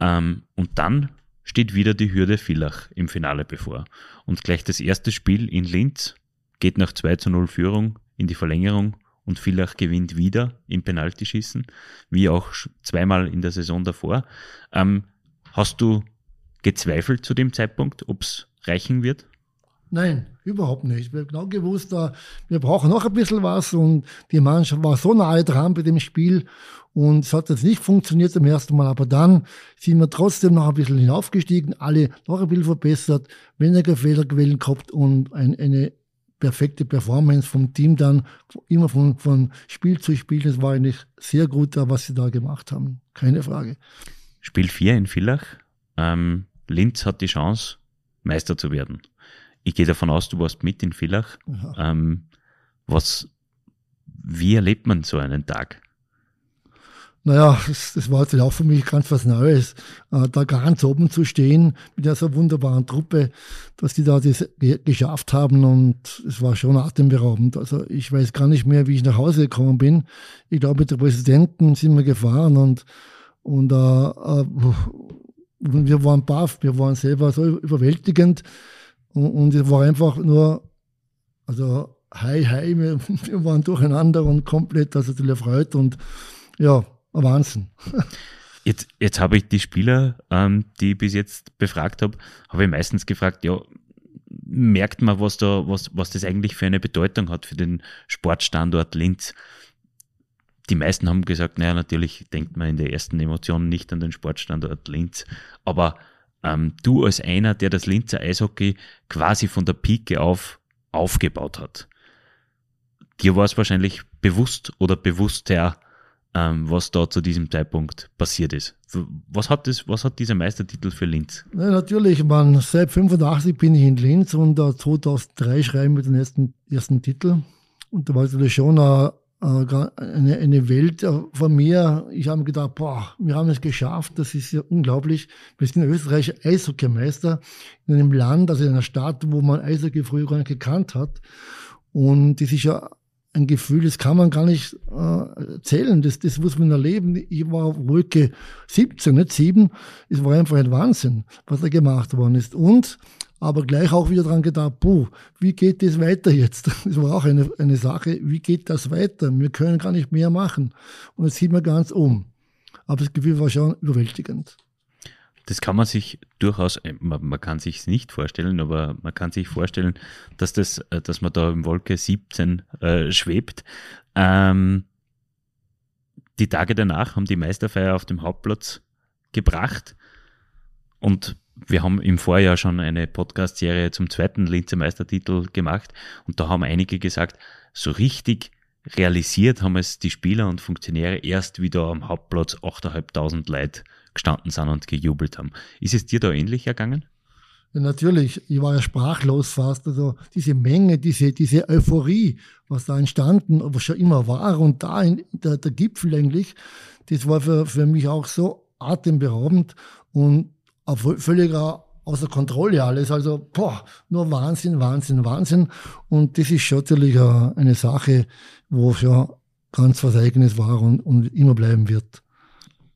Ähm, und dann steht wieder die Hürde Villach im Finale bevor. Und gleich das erste Spiel in Linz geht nach 2 zu 0 Führung in die Verlängerung und Villach gewinnt wieder im Penaltyschießen, wie auch zweimal in der Saison davor. Ähm, hast du gezweifelt zu dem Zeitpunkt, ob es reichen wird? Nein, überhaupt nicht. Wir haben genau gewusst, wir brauchen noch ein bisschen was und die Mannschaft war so nahe dran bei dem Spiel und es hat jetzt nicht funktioniert zum ersten Mal, aber dann sind wir trotzdem noch ein bisschen hinaufgestiegen, alle noch ein bisschen verbessert, weniger Fehlerquellen gehabt und ein, eine perfekte Performance vom Team dann, immer von, von Spiel zu Spiel. Das war eigentlich sehr gut, was sie da gemacht haben. Keine Frage. Spiel 4 in Villach. Ähm, Linz hat die Chance, Meister zu werden. Ich gehe davon aus, du warst mit in Villach. Ähm, was, wie erlebt man so einen Tag? Naja, das, das war jetzt auch für mich ganz was Neues, äh, da ganz oben zu stehen mit dieser wunderbaren Truppe, dass die da das geschafft haben und es war schon atemberaubend. Also ich weiß gar nicht mehr, wie ich nach Hause gekommen bin. Ich glaube, mit der Präsidenten sind wir gefahren und, und äh, äh, wir waren baff, wir waren selber so überwältigend und, und es war einfach nur, also hi, hi, wir, wir waren durcheinander und komplett, also erfreut und ja, Wahnsinn. Jetzt, jetzt habe ich die Spieler, ähm, die ich bis jetzt befragt habe, habe ich meistens gefragt, ja, merkt man, was da, was, was das eigentlich für eine Bedeutung hat für den Sportstandort Linz? Die meisten haben gesagt, naja, natürlich denkt man in der ersten Emotion nicht an den Sportstandort Linz, aber ähm, du als einer, der das Linzer Eishockey quasi von der Pike auf aufgebaut hat, dir war es wahrscheinlich bewusst oder bewusster, ähm, was da zu diesem Zeitpunkt passiert ist. Was hat, das, was hat dieser Meistertitel für Linz? Ja, natürlich, man, seit 85 bin ich in Linz und uh, 2003 schreiben wir den ersten, ersten Titel. Und da war es natürlich schon uh, eine, eine Welt von mir. Ich habe gedacht, boah, wir haben es geschafft, das ist ja unglaublich. Wir sind österreichischer Eishockeymeister in einem Land, also in einer Stadt, wo man Eishockey früher gar nicht gekannt hat. Und das ist ja ein Gefühl, das kann man gar nicht äh, zählen, das, das muss man erleben. Ich war Wolke 17, nicht 7. Es war einfach ein Wahnsinn, was da gemacht worden ist. Und aber gleich auch wieder dran gedacht, puh, wie geht das weiter jetzt? Das war auch eine, eine Sache, wie geht das weiter? Wir können gar nicht mehr machen. Und jetzt sieht man ganz um. Aber das Gefühl war schon überwältigend. Das kann man sich durchaus, äh, man, man kann sich es nicht vorstellen, aber man kann sich vorstellen, dass das, äh, dass man da im Wolke 17 äh, schwebt. Ähm, die Tage danach haben die Meisterfeier auf dem Hauptplatz gebracht und wir haben im Vorjahr schon eine Podcast-Serie zum zweiten Linzer Meistertitel gemacht und da haben einige gesagt, so richtig realisiert haben es die Spieler und Funktionäre erst wieder am Hauptplatz 8.500 Leute gestanden sind und gejubelt haben. Ist es dir da ähnlich ergangen? Ja, natürlich, ich war ja sprachlos fast. Also diese Menge, diese, diese Euphorie, was da entstanden, was schon immer war und da in, der, der Gipfel eigentlich, das war für, für mich auch so atemberaubend und völliger außer Kontrolle alles. Also, boah, nur Wahnsinn, Wahnsinn, Wahnsinn. Und das ist schon natürlich eine Sache, wo schon ganz was Eigenes war und, und immer bleiben wird.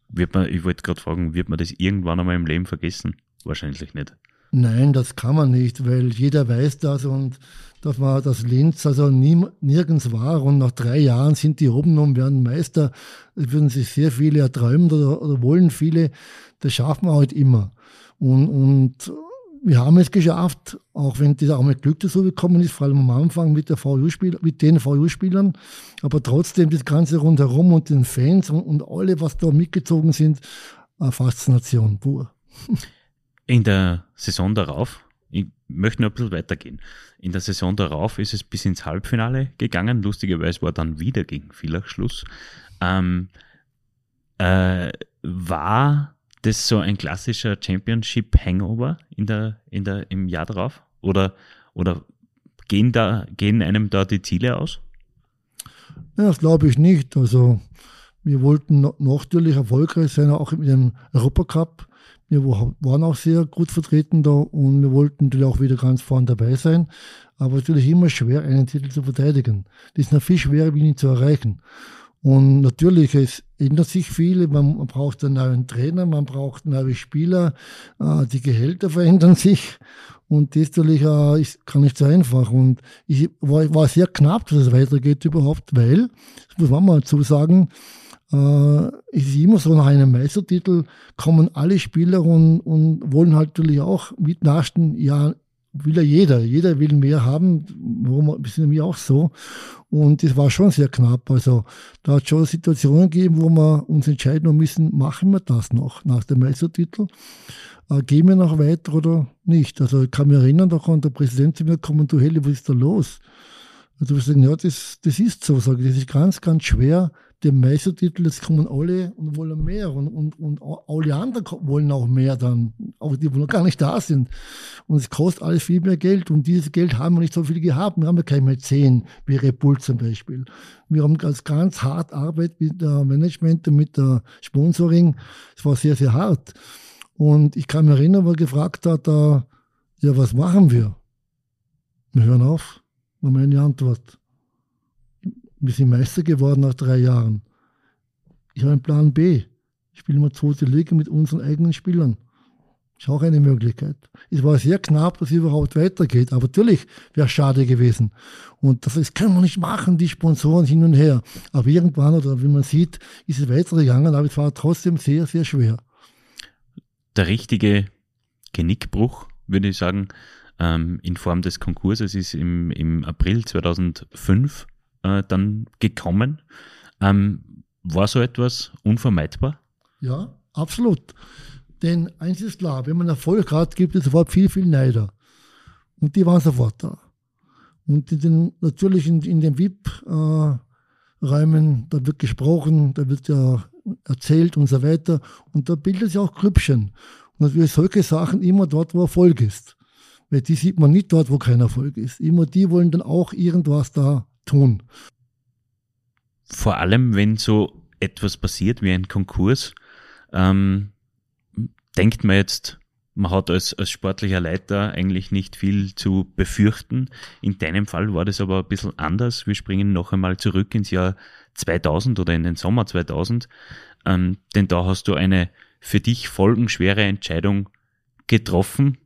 Wird man, ich wollte gerade fragen, wird man das irgendwann einmal im Leben vergessen? Wahrscheinlich nicht. Nein, das kann man nicht, weil jeder weiß das und dass man das Linz also nie, nirgends war und nach drei Jahren sind die oben und werden Meister. Das würden sich sehr viele erträumen oder, oder wollen viele. Das schaffen wir halt immer. Und, und wir haben es geschafft, auch wenn das auch mit Glück dazu gekommen ist, vor allem am Anfang mit, der VU mit den VU-Spielern, aber trotzdem das Ganze rundherum und den Fans und, und alle, was da mitgezogen sind, eine Faszination pur. In der Saison darauf, ich möchte noch ein bisschen weitergehen. In der Saison darauf ist es bis ins Halbfinale gegangen. Lustigerweise war dann wieder gegen Villach Schluss. Ähm, äh, war das so ein klassischer Championship Hangover in der, in der, im Jahr darauf? Oder, oder gehen, da, gehen einem da die Ziele aus? Ja, das glaube ich nicht. Also wir wollten natürlich erfolgreich sein, auch mit dem Europacup. Wir waren auch sehr gut vertreten da und wir wollten natürlich auch wieder ganz vorne dabei sein. Aber natürlich immer schwer, einen Titel zu verteidigen. Das ist noch viel schwerer, wie ihn zu erreichen. Und natürlich, es ändert sich viel. Man braucht einen neuen Trainer, man braucht neue Spieler, äh, die Gehälter verändern sich. Und das natürlich äh, ist gar nicht so einfach. Und ich war, sehr knapp, dass es weitergeht überhaupt, weil, das muss man mal dazu sagen, es ist immer so, nach einem Meistertitel kommen alle Spieler und, und wollen halt natürlich auch mitnaschen, ja, will ja jeder. Jeder will mehr haben. Warum sind wir auch so? Und das war schon sehr knapp. Also da hat schon Situationen gegeben, wo wir uns entscheiden müssen, machen wir das noch nach dem Meistertitel? Äh, gehen wir noch weiter oder nicht? Also ich kann mich erinnern, da kann der Präsident zu mir kommen, du Heli, was ist da los? Also wir sagen, ja, das, das ist so, sage ich, das ist ganz, ganz schwer, den Meistertitel, jetzt kommen alle und wollen mehr und, und, und alle anderen wollen auch mehr dann, auch die, die noch gar nicht da sind. Und es kostet alles viel mehr Geld und dieses Geld haben wir nicht so viel gehabt. Wir haben ja keine Mäzen, wie Red Bull zum Beispiel. Wir haben ganz, ganz hart Arbeit mit der Management und mit der Sponsoring. Es war sehr, sehr hart. Und ich kann mich erinnern, wo er gefragt hat, ja, was machen wir? Wir hören auf, war meine Antwort. Wir sind Meister geworden nach drei Jahren. Ich habe einen Plan B. Ich spiele mal zweite Liga mit unseren eigenen Spielern. Ist auch eine Möglichkeit. Es war sehr knapp, dass es überhaupt weitergeht. Aber natürlich wäre es schade gewesen. Und das, das kann man nicht machen, die Sponsoren hin und her. Aber irgendwann, oder wie man sieht, ist es weitergegangen. Aber es war trotzdem sehr, sehr schwer. Der richtige Genickbruch, würde ich sagen, ähm, in Form des Konkurses ist im, im April 2005 äh, dann gekommen. Ähm, war so etwas unvermeidbar? Ja, absolut. Denn eins ist klar, wenn man Erfolg hat, gibt es sofort viel, viel Neider. Und die waren sofort da. Und in den, natürlich in, in den VIP-Räumen, äh, da wird gesprochen, da wird ja erzählt und so weiter. Und da bildet sich auch Grüppchen. Und natürlich solche Sachen immer dort, wo Erfolg ist. Weil die sieht man nicht dort, wo kein Erfolg ist. Immer die wollen dann auch irgendwas da tun. Vor allem, wenn so etwas passiert wie ein Konkurs, ähm, denkt man jetzt, man hat als, als sportlicher Leiter eigentlich nicht viel zu befürchten. In deinem Fall war das aber ein bisschen anders. Wir springen noch einmal zurück ins Jahr 2000 oder in den Sommer 2000, ähm, denn da hast du eine für dich folgenschwere Entscheidung getroffen,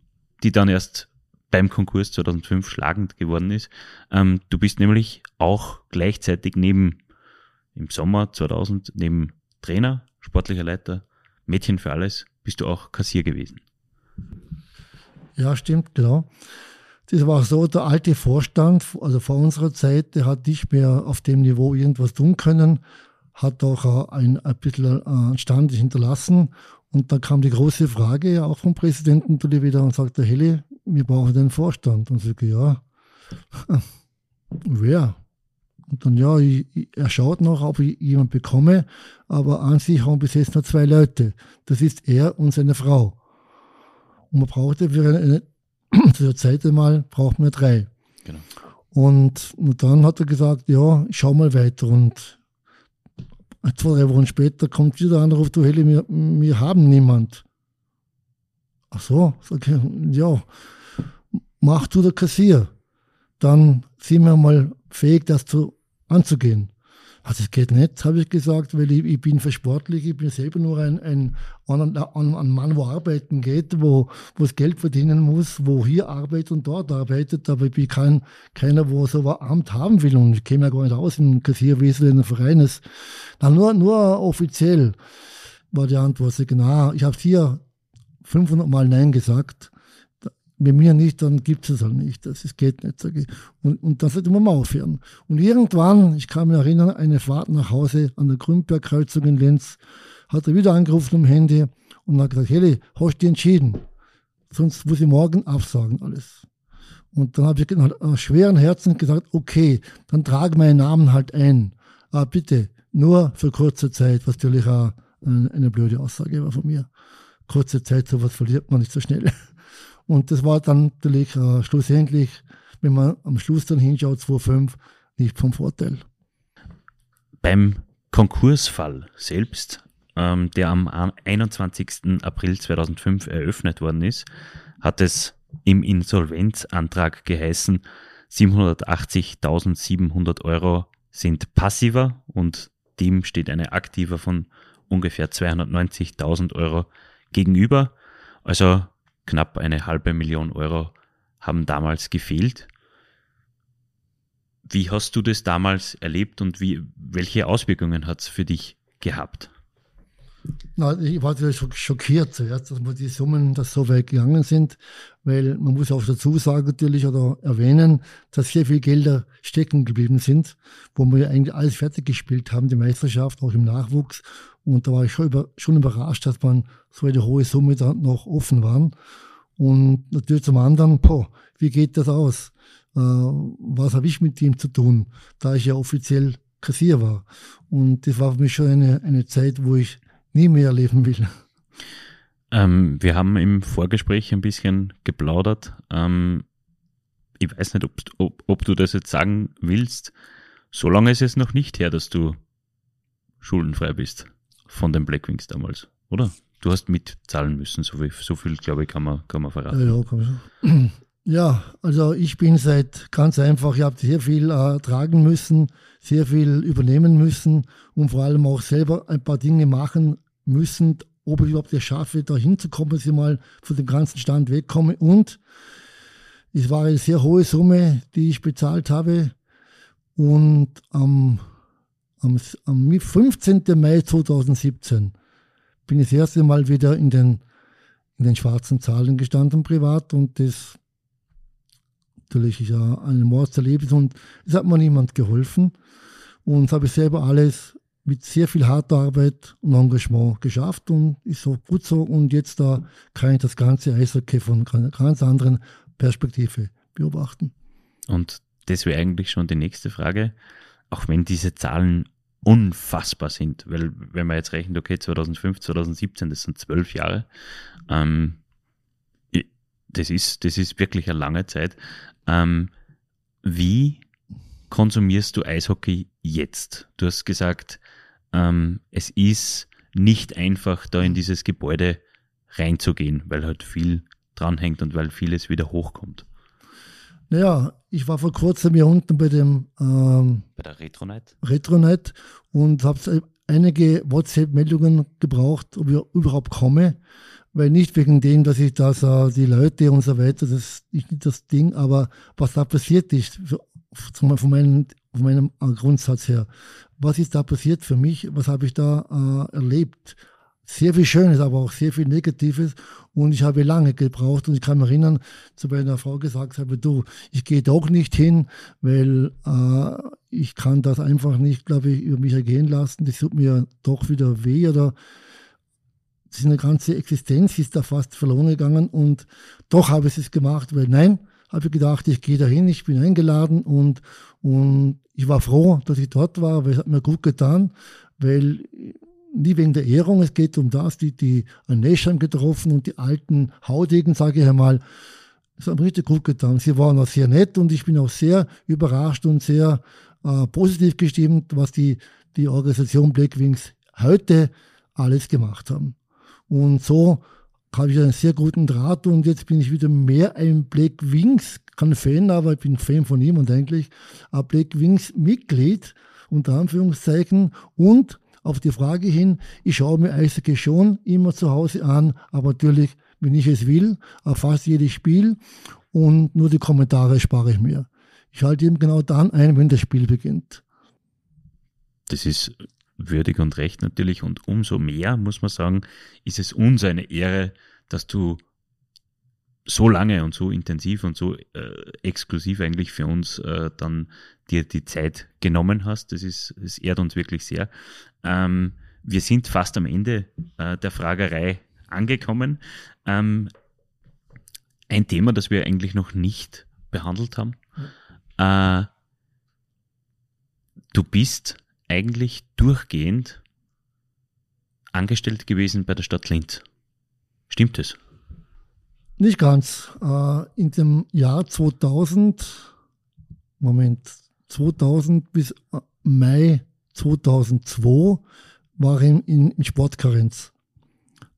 die dann erst beim Konkurs 2005 schlagend geworden ist. Ähm, du bist nämlich auch gleichzeitig neben im Sommer 2000 neben Trainer, sportlicher Leiter, Mädchen für alles, bist du auch Kassier gewesen. Ja, stimmt, genau. Das war so, der alte Vorstand, also vor unserer Zeit, der hat nicht mehr auf dem Niveau irgendwas tun können, hat auch ein, ein bisschen einen Stand hinterlassen. Und da kam die große Frage auch vom Präsidenten natürlich wieder und sagte, Helle, wir brauchen den Vorstand. Und ich sage, ja, wer? Und dann, ja, ich, ich, er schaut noch, ob ich jemanden bekomme, aber an sich haben bis jetzt nur zwei Leute. Das ist er und seine Frau. Und man brauchte für eine, eine zu der Zeit einmal, braucht man drei. Genau. Und, und dann hat er gesagt, ja, ich schau mal weiter. Und zwei, drei Wochen später kommt wieder der Anruf, du Heli, wir, wir haben niemand. Ach so, sag ich, ja, mach du der Kassier. Dann sind wir mal fähig, das zu, anzugehen. Also es geht nicht, habe ich gesagt, weil ich, ich bin für sportlich, ich bin selber nur ein, ein, ein, ein Mann, wo arbeiten geht, wo, wo es Geld verdienen muss, wo hier arbeitet und dort arbeitet, aber ich bin kein, keiner, wo so ein Amt haben will und ich käme ja gar nicht aus im Kassierwesen in Vereines. Dann nur, nur offiziell war die Antwort, genau, ich habe hier 500 Mal Nein gesagt wenn mir nicht, dann gibt es es halt nicht. Das ist, geht nicht. Und, und das sollte man mal aufhören. Und irgendwann, ich kann mich erinnern, eine Fahrt nach Hause an der Grünbergkreuzung in Lenz, hat er wieder angerufen am Handy und hat gesagt, Heli, hast du entschieden? Sonst muss ich morgen absagen alles. Und dann habe ich nach schweren Herzen gesagt, okay, dann trage meinen Namen halt ein. Aber bitte, nur für kurze Zeit, was natürlich auch eine, eine blöde Aussage war von mir. Kurze Zeit, sowas verliert man nicht so schnell. Und das war dann natürlich äh, schlussendlich, wenn man am Schluss dann hinschaut, 2,5, nicht vom Vorteil. Beim Konkursfall selbst, ähm, der am 21. April 2005 eröffnet worden ist, hat es im Insolvenzantrag geheißen, 780.700 Euro sind passiver und dem steht eine aktiver von ungefähr 290.000 Euro gegenüber. Also knapp eine halbe Million Euro haben damals gefehlt. Wie hast du das damals erlebt und wie, welche Auswirkungen hat es für dich gehabt? Na, ich war schockiert zuerst, dass die Summen das so weit gegangen sind, weil man muss auch dazu sagen natürlich oder erwähnen, dass sehr viele Gelder stecken geblieben sind, wo wir eigentlich alles fertig gespielt haben, die Meisterschaft, auch im Nachwuchs. Und da war ich schon, über, schon überrascht, dass man so eine hohe Summe da noch offen waren. Und natürlich zum anderen, boah, wie geht das aus? Äh, was habe ich mit ihm zu tun, da ich ja offiziell Kassier war. Und das war für mich schon eine, eine Zeit, wo ich nie mehr erleben will. Ähm, wir haben im Vorgespräch ein bisschen geplaudert. Ähm, ich weiß nicht, ob, ob, ob, du das jetzt sagen willst. So lange ist es noch nicht her, dass du schuldenfrei bist von den Blackwings damals, oder? Du hast mitzahlen müssen, so viel, so viel glaube ich, kann man, kann man verraten. Ja, kann ja, also ich bin seit ganz einfach, ich habe sehr viel äh, tragen müssen, sehr viel übernehmen müssen und vor allem auch selber ein paar Dinge machen müssen, ob ich überhaupt es schaffe, da hinzukommen, dass ich mal von dem ganzen Stand wegkomme. Und es war eine sehr hohe Summe, die ich bezahlt habe. Und am, am, am 15. Mai 2017 bin ich das erste Mal wieder in den, in den schwarzen Zahlen gestanden privat und das natürlich ist ja ein Mordserlebnis und es hat mir niemand geholfen. Und habe ich selber alles mit sehr viel harter Arbeit und Engagement geschafft und ist so gut so. Und jetzt da kann ich das ganze Eishockey von ganz anderen Perspektive beobachten. Und das wäre eigentlich schon die nächste Frage. Auch wenn diese Zahlen unfassbar sind, weil wenn man jetzt rechnet, okay, 2005, 2017, das sind zwölf Jahre, ähm, das ist, das ist wirklich eine lange Zeit. Ähm, wie konsumierst du Eishockey jetzt? Du hast gesagt, ähm, es ist nicht einfach, da in dieses Gebäude reinzugehen, weil halt viel dranhängt und weil vieles wieder hochkommt. Naja, ich war vor kurzem hier unten bei dem ähm, bei der Retronet, Retronet und habe einige WhatsApp-Meldungen gebraucht, ob ich überhaupt komme. Weil nicht wegen dem, dass ich da so die Leute und so weiter, das ist nicht das Ding, aber was da passiert ist, von meinem, von meinem Grundsatz her, was ist da passiert für mich, was habe ich da äh, erlebt? Sehr viel Schönes, aber auch sehr viel Negatives. Und ich habe lange gebraucht und ich kann mich erinnern, zu meiner Frau gesagt habe, du, ich gehe doch nicht hin, weil äh, ich kann das einfach nicht, glaube ich, über mich ergehen lassen. Das tut mir doch wieder weh oder seine ganze Existenz ist da fast verloren gegangen und doch habe ich es gemacht, weil nein, habe ich gedacht, ich gehe dahin, ich bin eingeladen und, und ich war froh, dass ich dort war, weil es hat mir gut getan, weil nie wegen der Ehrung, es geht um das, die, die Neschern getroffen und die alten Haudegen, sage ich einmal, es mir richtig gut getan. Sie waren auch sehr nett und ich bin auch sehr überrascht und sehr äh, positiv gestimmt, was die, die Organisation Blackwings heute alles gemacht haben. Und so habe ich einen sehr guten Draht und jetzt bin ich wieder mehr ein Black Wings, kein Fan, aber ich bin Fan von ihm und eigentlich ein Black Wings Mitglied unter Anführungszeichen. Und auf die Frage hin, ich schaue mir Eishockey schon immer zu Hause an, aber natürlich, wenn ich es will, auf fast jedes Spiel und nur die Kommentare spare ich mir. Ich schalte eben genau dann ein, wenn das Spiel beginnt. Das ist würdig und recht natürlich und umso mehr, muss man sagen, ist es uns eine Ehre, dass du so lange und so intensiv und so äh, exklusiv eigentlich für uns äh, dann dir die Zeit genommen hast. Das ist, es ehrt uns wirklich sehr. Ähm, wir sind fast am Ende äh, der Fragerei angekommen. Ähm, ein Thema, das wir eigentlich noch nicht behandelt haben. Äh, du bist eigentlich durchgehend angestellt gewesen bei der Stadt Linz. Stimmt es? Nicht ganz. Äh, in dem Jahr 2000, Moment, 2000 bis äh, Mai 2002 war ich in, in Sportkarenz.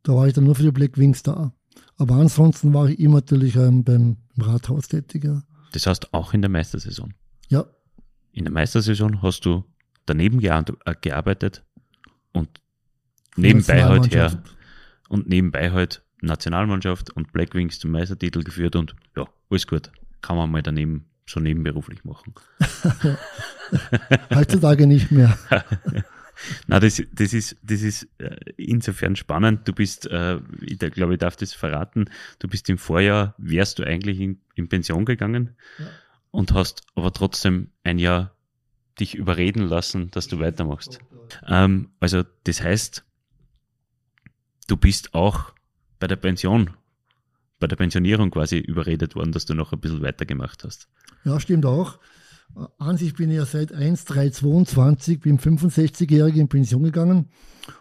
Da war ich dann nur für die Black Wings da. Aber ansonsten war ich immer natürlich ähm, beim Rathaus tätiger. Das heißt auch in der Meistersaison? Ja. In der Meistersaison hast du daneben äh, gearbeitet und nebenbei halt her und nebenbei halt Nationalmannschaft und Black Wings zum Meistertitel geführt und ja, alles gut. Kann man mal daneben so nebenberuflich machen. Heutzutage nicht mehr. Na, das, das ist, das ist äh, insofern spannend. Du bist, äh, ich glaube, ich darf das verraten, du bist im Vorjahr, wärst du eigentlich in, in Pension gegangen ja. und hast aber trotzdem ein Jahr dich überreden lassen, dass du weitermachst. Ähm, also das heißt, du bist auch bei der Pension, bei der Pensionierung quasi überredet worden, dass du noch ein bisschen weitergemacht hast. Ja, stimmt auch. An sich bin ich ja seit 1.3.22, bin 65-Jährige in Pension gegangen.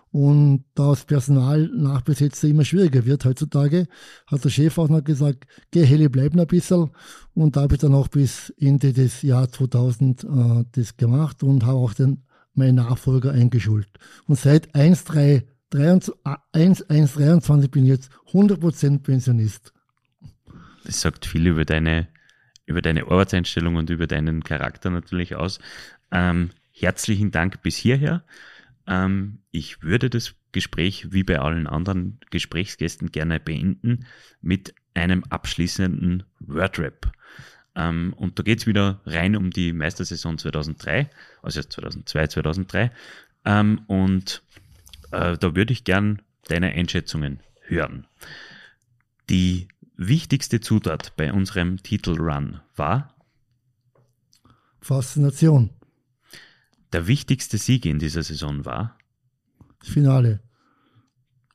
Und da das Personal nachbesetzt immer schwieriger wird heutzutage, hat der Chef auch noch gesagt, geh Heli, bleib noch ein bisschen. Und da habe ich dann auch bis Ende des Jahres 2000 äh, das gemacht und habe auch den, meinen Nachfolger eingeschult. Und seit 1.1.23 bin jetzt 100% Pensionist. Das sagt viel über deine über deine Arbeitseinstellung und über deinen Charakter natürlich aus. Ähm, herzlichen Dank bis hierher. Ähm, ich würde das Gespräch wie bei allen anderen Gesprächsgästen gerne beenden mit einem abschließenden Wordrap. Ähm, und da geht's wieder rein um die Meistersaison 2003, also 2002, 2003. Ähm, und äh, da würde ich gern deine Einschätzungen hören. Die wichtigste Zutat bei unserem Titelrun war? Faszination. Der wichtigste Sieg in dieser Saison war? Das Finale.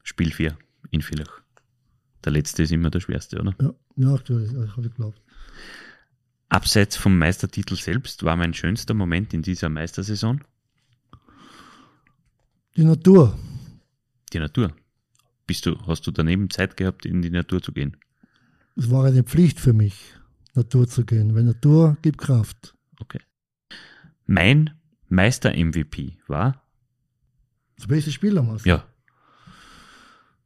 Spiel 4 in Villach. Der letzte ist immer der schwerste, oder? Ja, ja aktuell, habe ich geglaubt. Abseits vom Meistertitel selbst war mein schönster Moment in dieser Meistersaison? Die Natur. Die Natur. Bist du, hast du daneben Zeit gehabt, in die Natur zu gehen? es war eine Pflicht für mich, Natur zu gehen, weil Natur gibt Kraft. Okay. Mein Meister-MVP war? Das beste Spieler, Marcel. Ja.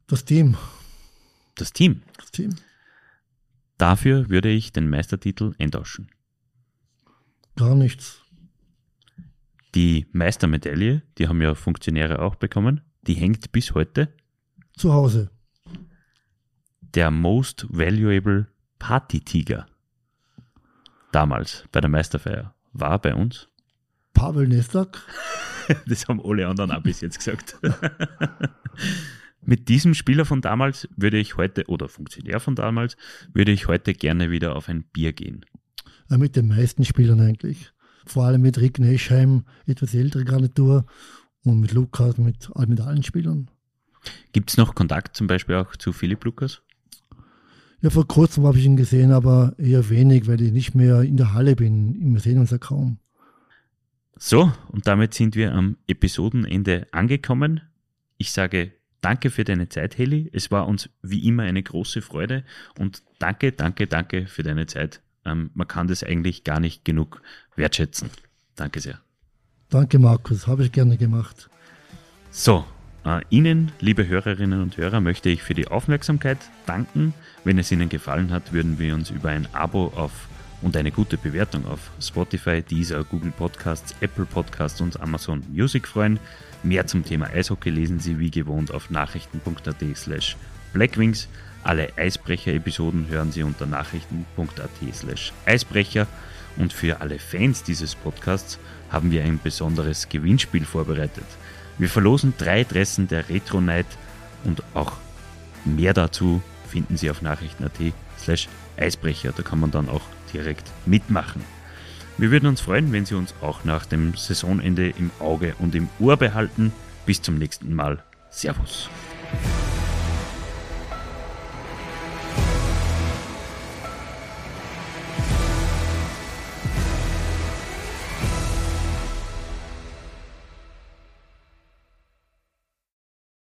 Das Team. Das Team? Das Team. Dafür würde ich den Meistertitel eintauschen. Gar nichts. Die Meistermedaille, die haben ja Funktionäre auch bekommen, die hängt bis heute zu Hause der Most Valuable Party Tiger damals bei der Meisterfeier war bei uns? Pavel Nestak. das haben alle anderen auch bis jetzt gesagt. Mit diesem Spieler von damals würde ich heute, oder Funktionär von damals, würde ich heute gerne wieder auf ein Bier gehen. Mit den meisten Spielern eigentlich. Vor allem mit Rick Neschheim, etwas ältere Garnitur, und mit Lukas, mit, mit allen Spielern. Gibt es noch Kontakt zum Beispiel auch zu Philipp Lukas? Ja, vor kurzem habe ich ihn gesehen, aber eher wenig, weil ich nicht mehr in der Halle bin. Wir sehen uns ja kaum. So, und damit sind wir am Episodenende angekommen. Ich sage danke für deine Zeit, Heli. Es war uns wie immer eine große Freude und danke, danke, danke für deine Zeit. Ähm, man kann das eigentlich gar nicht genug wertschätzen. Danke sehr. Danke, Markus. Habe ich gerne gemacht. So, äh, Ihnen, liebe Hörerinnen und Hörer, möchte ich für die Aufmerksamkeit danken. Wenn es Ihnen gefallen hat, würden wir uns über ein Abo auf und eine gute Bewertung auf Spotify, Deezer, Google Podcasts, Apple Podcasts und Amazon Music freuen. Mehr zum Thema Eishockey lesen Sie wie gewohnt auf nachrichten.at slash blackwings. Alle Eisbrecher-Episoden hören Sie unter nachrichten.at slash Eisbrecher. Und für alle Fans dieses Podcasts haben wir ein besonderes Gewinnspiel vorbereitet. Wir verlosen drei Dressen der Retro Night und auch mehr dazu finden Sie auf nachrichten.at slash Eisbrecher. Da kann man dann auch direkt mitmachen. Wir würden uns freuen, wenn Sie uns auch nach dem Saisonende im Auge und im Ohr behalten. Bis zum nächsten Mal. Servus.